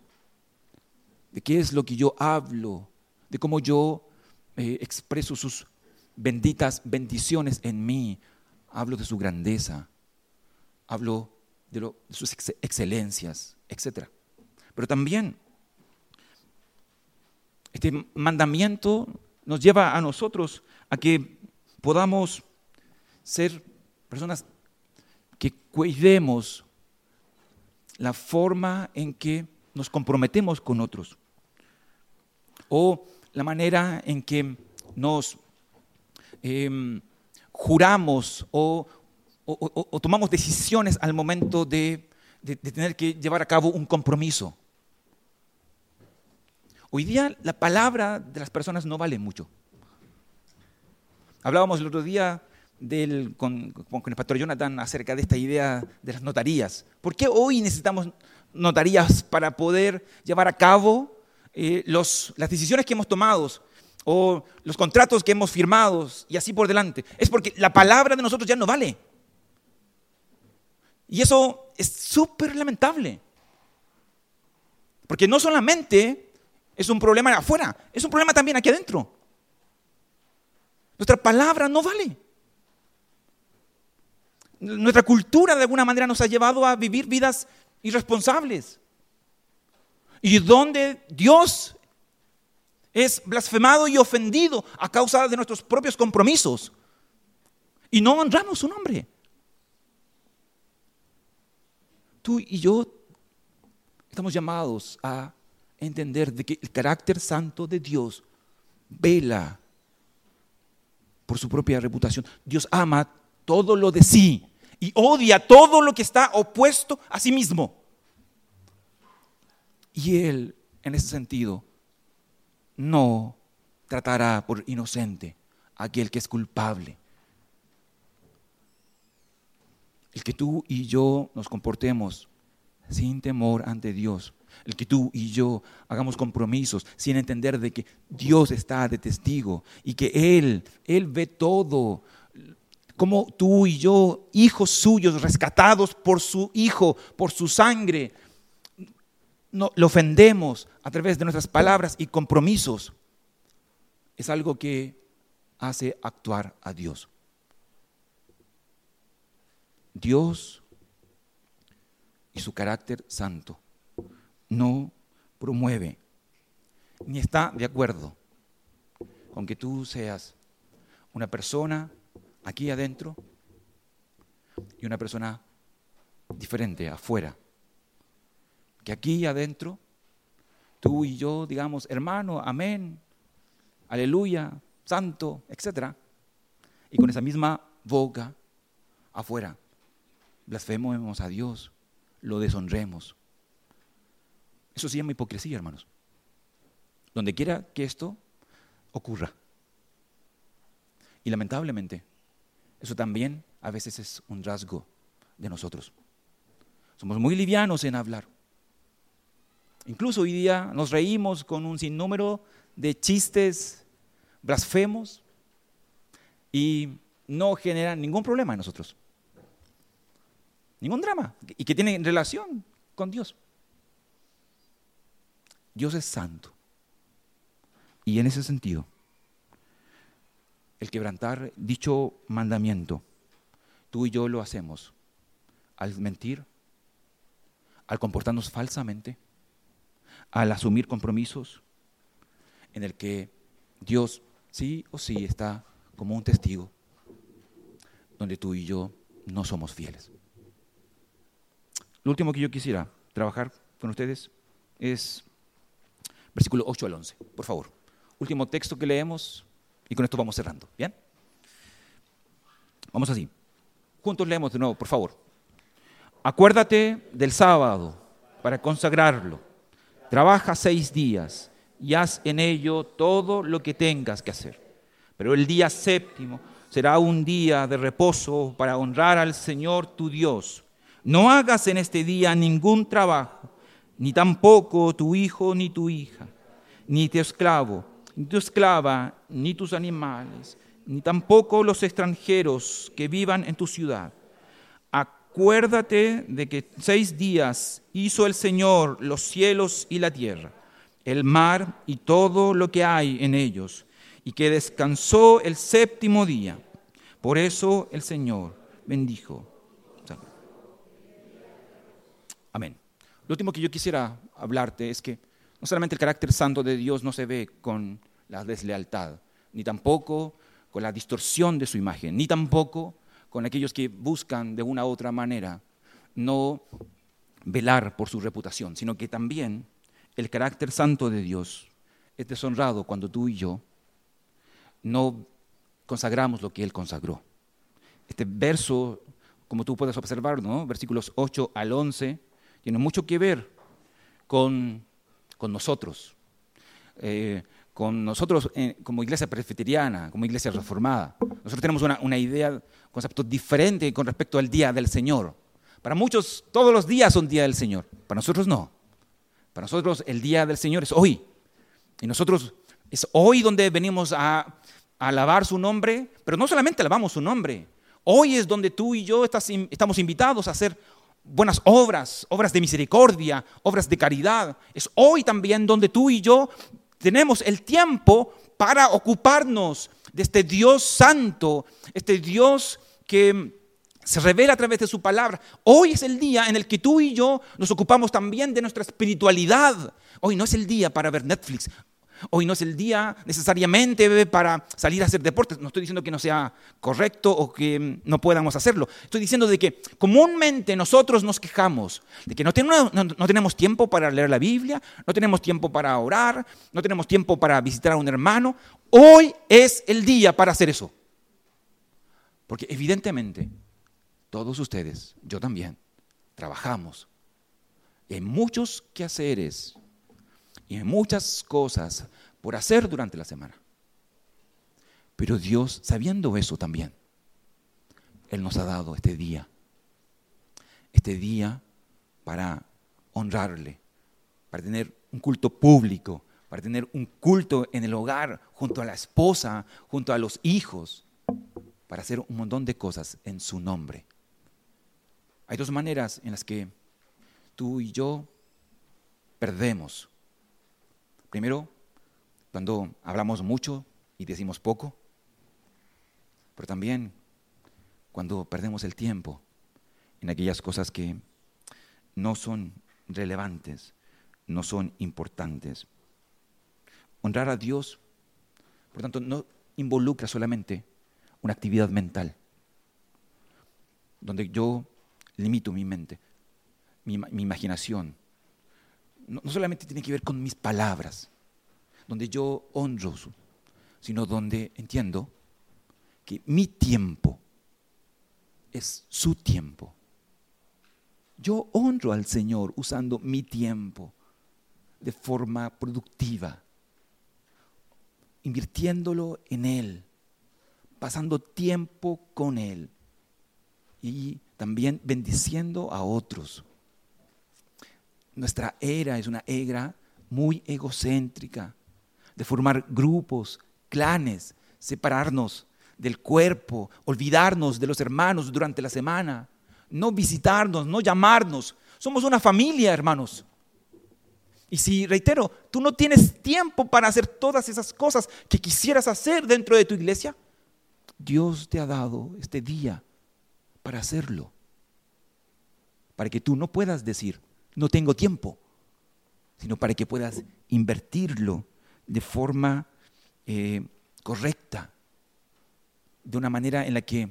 de qué es lo que yo hablo, de cómo yo eh, expreso sus benditas bendiciones en mí. Hablo de su grandeza, hablo de, sus excelencias, etc. Pero también este mandamiento nos lleva a nosotros a que podamos ser personas que cuidemos la forma en que nos comprometemos con otros o la manera en que nos em, juramos o, tomamos decisiones al momento de, tener que llevar a cabo un compromiso. Hoy día la palabra de las personas no vale mucho. Hablábamos el otro día con, con, el pastor Jonathan acerca de esta idea de las notarías. ¿Por qué hoy necesitamos notarías para poder llevar a cabo eh, las decisiones que hemos tomado o los contratos que hemos firmado y así por delante. Es porque la palabra de nosotros ya no vale. Y eso es súper lamentable. Porque no solamente es un problema afuera, es un problema también aquí adentro. Nuestra palabra no vale. Nuestra cultura de alguna manera nos ha llevado a vivir vidas irresponsables. Y donde Dios es blasfemado y ofendido a causa de nuestros propios compromisos. Y no honramos su nombre. Tú y yo estamos llamados a entender de que el carácter santo de Dios vela por su propia reputación. Dios ama todo lo de sí y odia todo lo que está opuesto a sí mismo. Y Él, en ese sentido, no tratará por inocente a aquel que es culpable. El que tú y yo nos comportemos sin temor ante Dios. El que tú y yo hagamos compromisos sin entender de que Dios está de testigo y que Él, Él ve todo como tú y yo, hijos suyos, rescatados por su Hijo, por su sangre, no, lo ofendemos a través de nuestras palabras y compromisos, es algo que hace actuar a Dios. Dios y su carácter santo no promueve ni está de acuerdo con que tú seas una persona aquí adentro y una persona diferente afuera. Que aquí adentro, tú y yo, digamos, hermano, amén, aleluya, santo, etc. Y con esa misma boca afuera, blasfememos a Dios, lo deshonremos. Eso se llama hipocresía, hermanos. Donde quiera que esto ocurra. Y lamentablemente, eso también a veces es un rasgo de nosotros. Somos muy livianos en hablar. Incluso hoy día nos reímos con un sinnúmero de chistes blasfemos y no generan ningún problema en nosotros. Ningún drama. Y que tienen relación con Dios. Dios es santo. Y en ese sentido, el quebrantar dicho mandamiento, tú y yo lo hacemos al mentir, al comportarnos falsamente, al asumir compromisos en el que Dios sí o sí está como un testigo donde tú y yo no somos fieles. Lo último que yo quisiera trabajar con ustedes es versículo 8 al 11, por favor. Último texto que leemos y con esto vamos cerrando. ¿Bien? Vamos así. Juntos leemos de nuevo, por favor. Acuérdate del sábado para consagrarlo. Trabaja seis días y haz en ello todo lo que tengas que hacer. Pero el día séptimo será un día de reposo para honrar al Señor tu Dios. No hagas en este día ningún trabajo, ni tampoco tu hijo ni tu hija, ni tu esclavo, ni tu esclava, ni tus animales, ni tampoco los extranjeros que vivan en tu ciudad. Acuérdate de que seis días hizo el Señor los cielos y la tierra el mar y todo lo que hay en ellos, y que descansó el séptimo día. Por eso el Señor bendijo. Amén. Lo último que yo quisiera hablarte es que no solamente el carácter santo de Dios no se ve con la deslealtad, ni tampoco con la distorsión de su imagen, ni tampoco con aquellos que buscan de una u otra manera no velar por su reputación, sino que también el carácter santo de Dios es deshonrado cuando tú y yo no consagramos lo que Él consagró. Este verso, como tú puedes observar, ¿no? versículos 8 al 11, tiene mucho que ver con, nosotros, eh, con nosotros eh, como iglesia presbiteriana, como iglesia reformada. Nosotros tenemos una, una idea, concepto diferente con respecto al día del Señor. Para muchos todos los días son día del Señor, para nosotros no. Para nosotros el día del Señor es hoy. Y nosotros es hoy donde venimos a, alabar su nombre, pero no solamente alabamos su nombre. Hoy es donde tú y yo estamos invitados a hacer buenas obras, obras de misericordia, obras de caridad. Es hoy también donde tú y yo tenemos el tiempo para ocuparnos de este Dios santo, este Dios que se revela a través de su palabra. Hoy es el día en el que tú y yo nos ocupamos también de nuestra espiritualidad. Hoy no es el día para ver Netflix. Hoy no es el día necesariamente para salir a hacer deportes. No estoy diciendo que no sea correcto o que no podamos hacerlo. Estoy diciendo de que comúnmente nosotros nos quejamos de que no tenemos, no tenemos tiempo para leer la Biblia, no tenemos tiempo para orar, no tenemos tiempo para visitar a un hermano. Hoy es el día para hacer eso. Porque evidentemente todos ustedes, yo también, trabajamos en muchos quehaceres y en muchas cosas por hacer durante la semana. Pero Dios, sabiendo eso también, Él nos ha dado este día, este día para honrarle, para tener un culto público, para tener un culto en el hogar, junto a la esposa, junto a los hijos, para hacer un montón de cosas en su nombre. Hay dos maneras en las que tú y yo perdemos. Primero, cuando hablamos mucho y decimos poco, pero también cuando perdemos el tiempo en aquellas cosas que no son relevantes, no son importantes. honrar a Dios, por tanto, no involucra solamente una actividad mental, donde yo limito mi mente, mi, imaginación. No, solamente tiene que ver con mis palabras, donde yo honro, sino donde entiendo que mi tiempo es su tiempo. Yo honro al Señor usando mi tiempo de forma productiva, invirtiéndolo en Él, pasando tiempo con Él y también bendiciendo a otros. Nuestra era es una era muy egocéntrica, de formar grupos, clanes, separarnos del cuerpo, olvidarnos de los hermanos durante la semana, no visitarnos, no llamarnos. Somos una familia, hermanos. Y si, reitero, tú no tienes tiempo para hacer todas esas cosas que quisieras hacer dentro de tu iglesia, Dios te ha dado este día para hacerlo. Para que tú no puedas decir, no tengo tiempo, sino para que puedas invertirlo de forma eh, correcta, de una manera en la que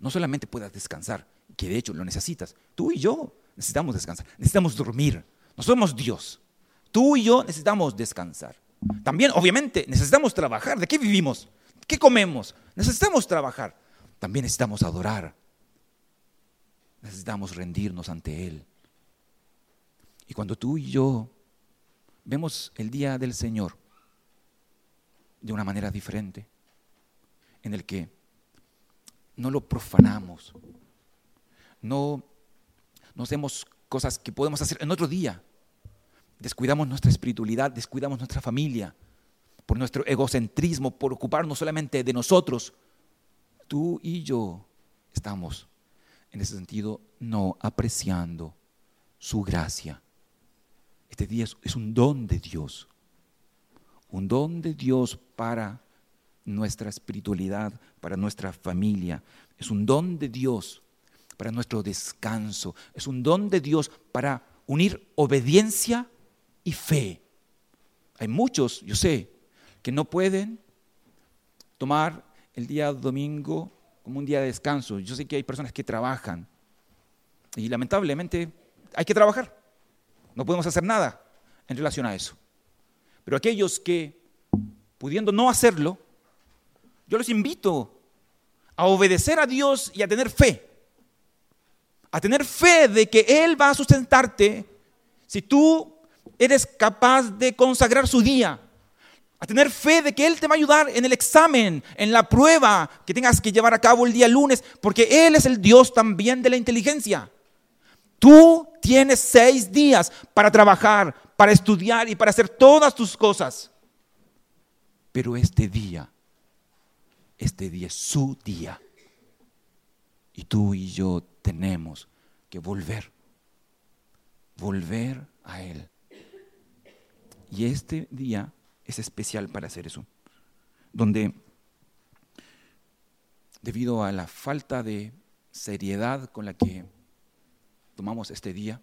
no solamente puedas descansar, que de hecho lo necesitas, tú y yo necesitamos descansar, necesitamos dormir, no somos Dios, tú y yo necesitamos descansar. También, obviamente, necesitamos trabajar. ¿De qué vivimos? ¿Qué comemos? Necesitamos trabajar. También necesitamos adorar. Necesitamos rendirnos ante Él. Y cuando tú y yo vemos el día del Señor de una manera diferente, en el que no lo profanamos, no, hacemos cosas que podemos hacer en otro día, descuidamos nuestra espiritualidad, descuidamos nuestra familia, por nuestro egocentrismo, por ocuparnos solamente de nosotros, tú y yo estamos, en ese sentido, no apreciando su gracia. Este día es, un don de Dios, un don de Dios para nuestra espiritualidad, para nuestra familia. Es un don de Dios para nuestro descanso. Es un don de Dios para unir obediencia y fe. Hay muchos, yo sé, que no pueden tomar el día domingo como un día de descanso. Yo sé que hay personas que trabajan y lamentablemente hay que trabajar. No podemos hacer nada en relación a eso. Pero aquellos que, pudiendo no hacerlo, yo les invito a obedecer a Dios y a tener fe. A tener fe de que Él va a sustentarte si tú eres capaz de consagrar su día. A tener fe de que Él te va a ayudar en el examen, en la prueba que tengas que llevar a cabo el día lunes, porque Él es el Dios también de la inteligencia. Tú tienes seis días para trabajar, para estudiar y para hacer todas tus cosas. Pero este día este día es su día. Y tú y yo tenemos que volver, volver a Él. Y este día es especial para hacer eso, donde debido a la falta de seriedad con la que tomamos este día,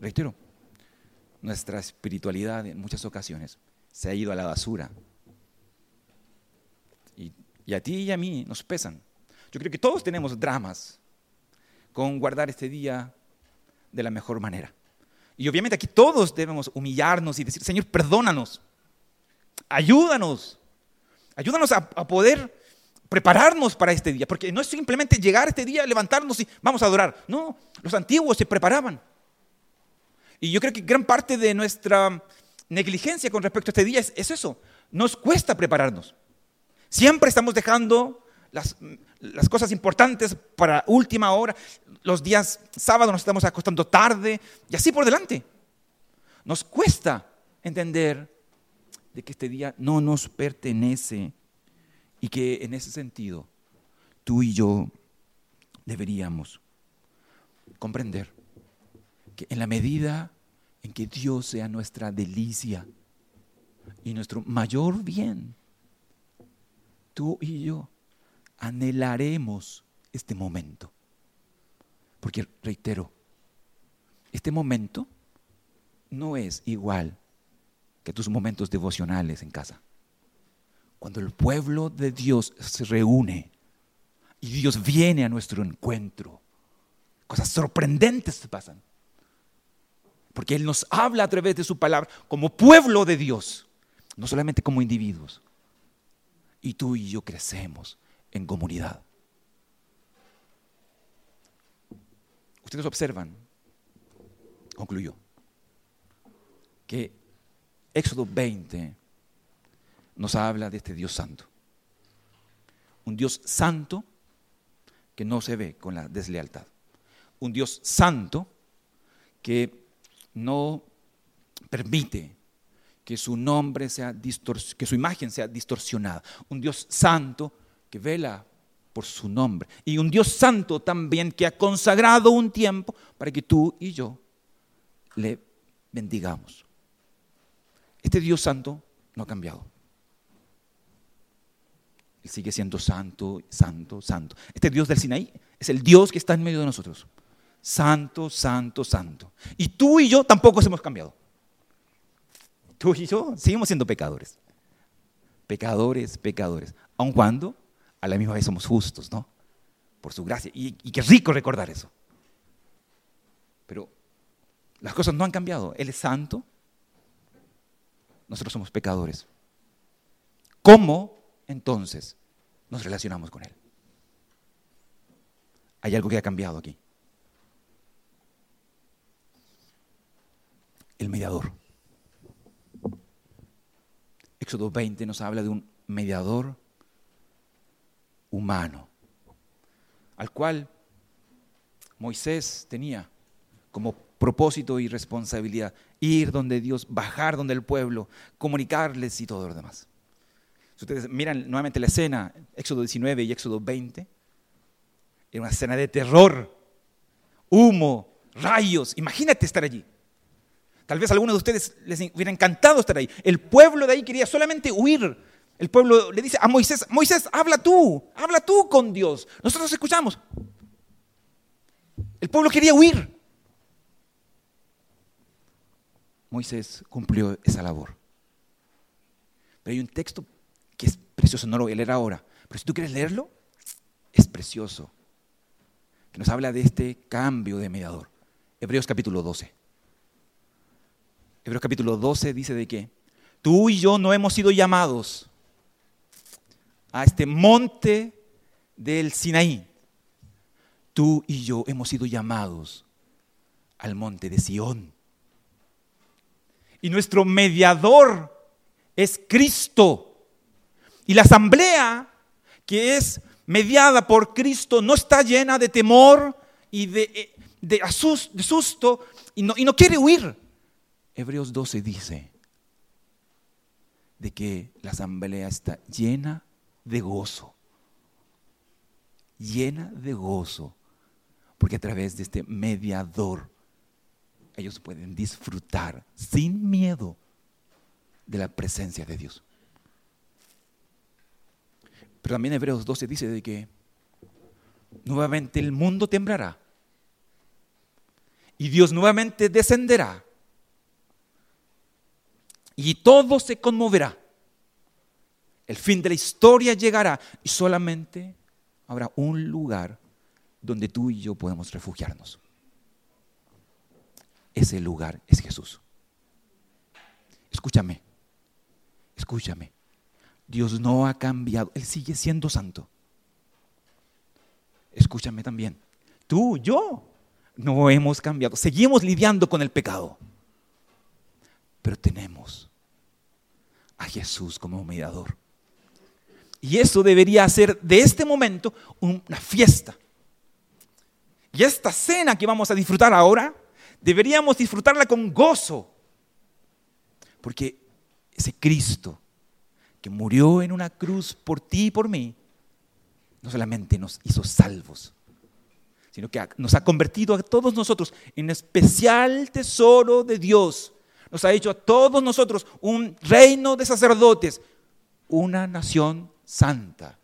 reitero, nuestra espiritualidad en muchas ocasiones se ha ido a la basura y a ti y a mí nos pesan. Yo creo que todos tenemos dramas con guardar este día de la mejor manera. Y obviamente aquí todos debemos humillarnos y decir, Señor, perdónanos, ayúdanos, ayúdanos a, poder prepararnos para este día, porque no es simplemente llegar este día, levantarnos y vamos a adorar. No, los antiguos se preparaban. Y yo creo que gran parte de nuestra negligencia con respecto a este día es eso. Nos cuesta prepararnos. Siempre estamos dejando las, cosas importantes para última hora. Los días sábados nos estamos acostando tarde y así por delante. Nos cuesta entender de que este día no nos pertenece y que en ese sentido tú y yo deberíamos comprender que en la medida en que Dios sea nuestra delicia y nuestro mayor bien, tú y yo anhelaremos este momento. Porque, reitero, este momento no es igual que tus momentos devocionales en casa. Cuando el pueblo de Dios se reúne y Dios viene a nuestro encuentro, cosas sorprendentes pasan. Porque Él nos habla a través de su palabra como pueblo de Dios, no solamente como individuos. Y tú y yo crecemos en comunidad. Ustedes observan, concluyó, que Éxodo 20 nos habla de este Dios santo. Un Dios santo que no se ve con la deslealtad. Un Dios santo que no permite que su nombre sea que su imagen sea distorsionada. Un Dios santo que vela por su nombre. Y un Dios santo también que ha consagrado un tiempo para que tú y yo le bendigamos. Este Dios santo no ha cambiado. Él sigue siendo santo, santo, santo. Este Dios del Sinaí es el Dios que está en medio de nosotros. Santo, santo, santo. Y tú y yo tampoco hemos cambiado. Tú y yo seguimos siendo pecadores. Pecadores, pecadores. Aun cuando a la misma vez somos justos, ¿no? Por su gracia. Y, y qué rico recordar eso. Pero las cosas no han cambiado. Él es santo. Nosotros somos pecadores. ¿Cómo entonces nos relacionamos con Él. Hay algo que ha cambiado aquí. El mediador. Éxodo 20 nos habla de un mediador humano, al cual Moisés tenía como propósito y responsabilidad ir donde Dios, bajar donde el pueblo, comunicarles y todo lo demás. Si ustedes miran nuevamente la escena, Éxodo 19 y Éxodo 20, era una escena de terror, humo, rayos. Imagínate estar allí. Tal vez a algunos de ustedes les hubiera encantado estar ahí. El pueblo de ahí quería solamente huir. El pueblo le dice a Moisés, Moisés, habla tú, habla tú con Dios. Nosotros escuchamos. El pueblo quería huir. Moisés cumplió esa labor. Pero hay un texto precioso, no lo voy a leer ahora, pero si tú quieres leerlo, es precioso, que nos habla de este cambio de mediador. Hebreos capítulo 12. Hebreos capítulo 12 dice de que tú y yo no hemos sido llamados a este monte del Sinaí. Tú y yo hemos sido llamados al monte de Sión. Y nuestro mediador es Cristo. Y la asamblea que es mediada por Cristo no está llena de temor y de, eh, susto y no, y no quiere huir. Hebreos 12 dice de que la asamblea está llena de gozo, llena de gozo, porque a través de este mediador ellos pueden disfrutar sin miedo de la presencia de Dios. Pero también Hebreos 12 dice de que nuevamente el mundo temblará y Dios nuevamente descenderá y todo se conmoverá. El fin de la historia llegará y solamente habrá un lugar donde tú y yo podemos refugiarnos. Ese lugar es Jesús. Escúchame, escúchame. Dios no ha cambiado, Él sigue siendo santo. Escúchame también, tú, yo, no hemos cambiado, seguimos lidiando con el pecado, pero tenemos a Jesús como mediador. Y eso debería ser de este momento una fiesta. Y esta cena que vamos a disfrutar ahora, deberíamos disfrutarla con gozo. Porque ese Cristo que murió en una cruz por ti y por mí, no solamente nos hizo salvos, sino que nos ha convertido a todos nosotros en especial tesoro de Dios. Nos ha hecho a todos nosotros un reino de sacerdotes, una nación santa,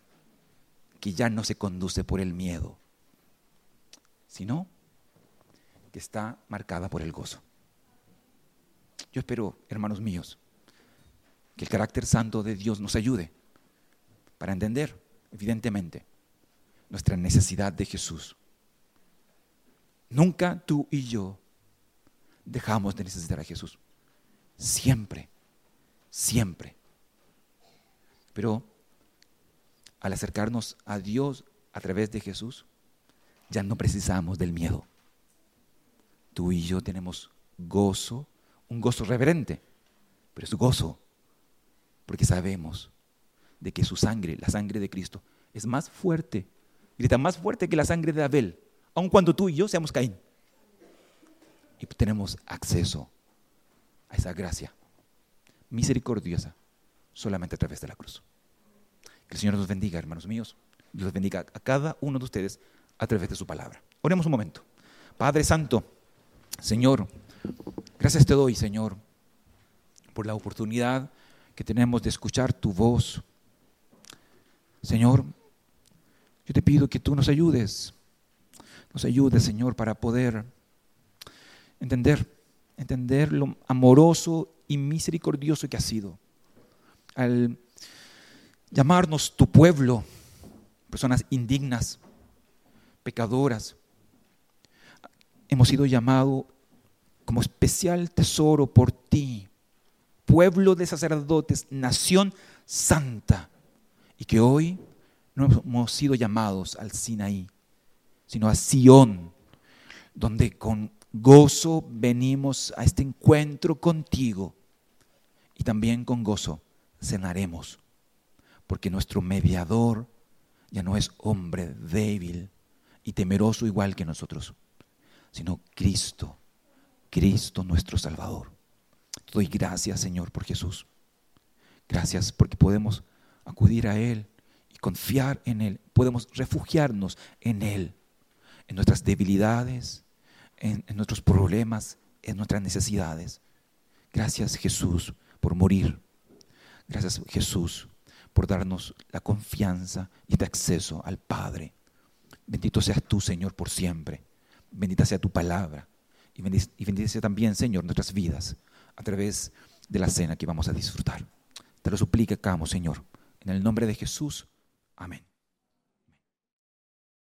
que ya no se conduce por el miedo, sino que está marcada por el gozo. Yo espero, hermanos míos, Que el carácter santo de Dios nos ayude para entender, evidentemente, nuestra necesidad de Jesús. Nunca tú y yo dejamos de necesitar a Jesús. Siempre, siempre. Pero al acercarnos a Dios a través de Jesús, ya no precisamos del miedo. Tú y yo tenemos gozo, un gozo reverente, pero es gozo, porque sabemos de que su sangre, la sangre de Cristo, es más fuerte, grita más fuerte que la sangre de Abel, aun cuando tú y yo seamos Caín. Y tenemos acceso a esa gracia misericordiosa solamente a través de la cruz. Que el Señor nos bendiga, hermanos míos. Los bendiga a cada uno de ustedes a través de su palabra. Oremos un momento. Padre Santo, Señor, gracias te doy, Señor, por la oportunidad que tenemos de escuchar tu voz. Señor, yo te pido que tú nos ayudes, nos ayudes, Señor, para poder entender, entender lo amoroso y misericordioso que has sido. Al llamarnos tu pueblo, personas indignas, pecadoras, hemos sido llamados como especial tesoro por ti, pueblo de sacerdotes, nación santa, y que hoy no hemos sido llamados al Sinaí, sino a Sión, donde con gozo venimos a este encuentro contigo y también con gozo cenaremos, porque nuestro mediador ya no es hombre débil y temeroso igual que nosotros, sino Cristo, Cristo nuestro Salvador. Doy gracias, Señor, por Jesús. Gracias porque podemos acudir a Él y confiar en Él. Podemos refugiarnos en Él, en nuestras debilidades, en, nuestros problemas, en nuestras necesidades. Gracias, Jesús, por morir. Gracias, Jesús, por darnos la confianza y este acceso al Padre. Bendito seas tú, Señor, por siempre. Bendita sea tu palabra. Y bendita sea también, Señor, nuestras vidas a través de la cena que vamos a disfrutar. Te lo suplicamos, Señor. En el nombre de Jesús. Amén.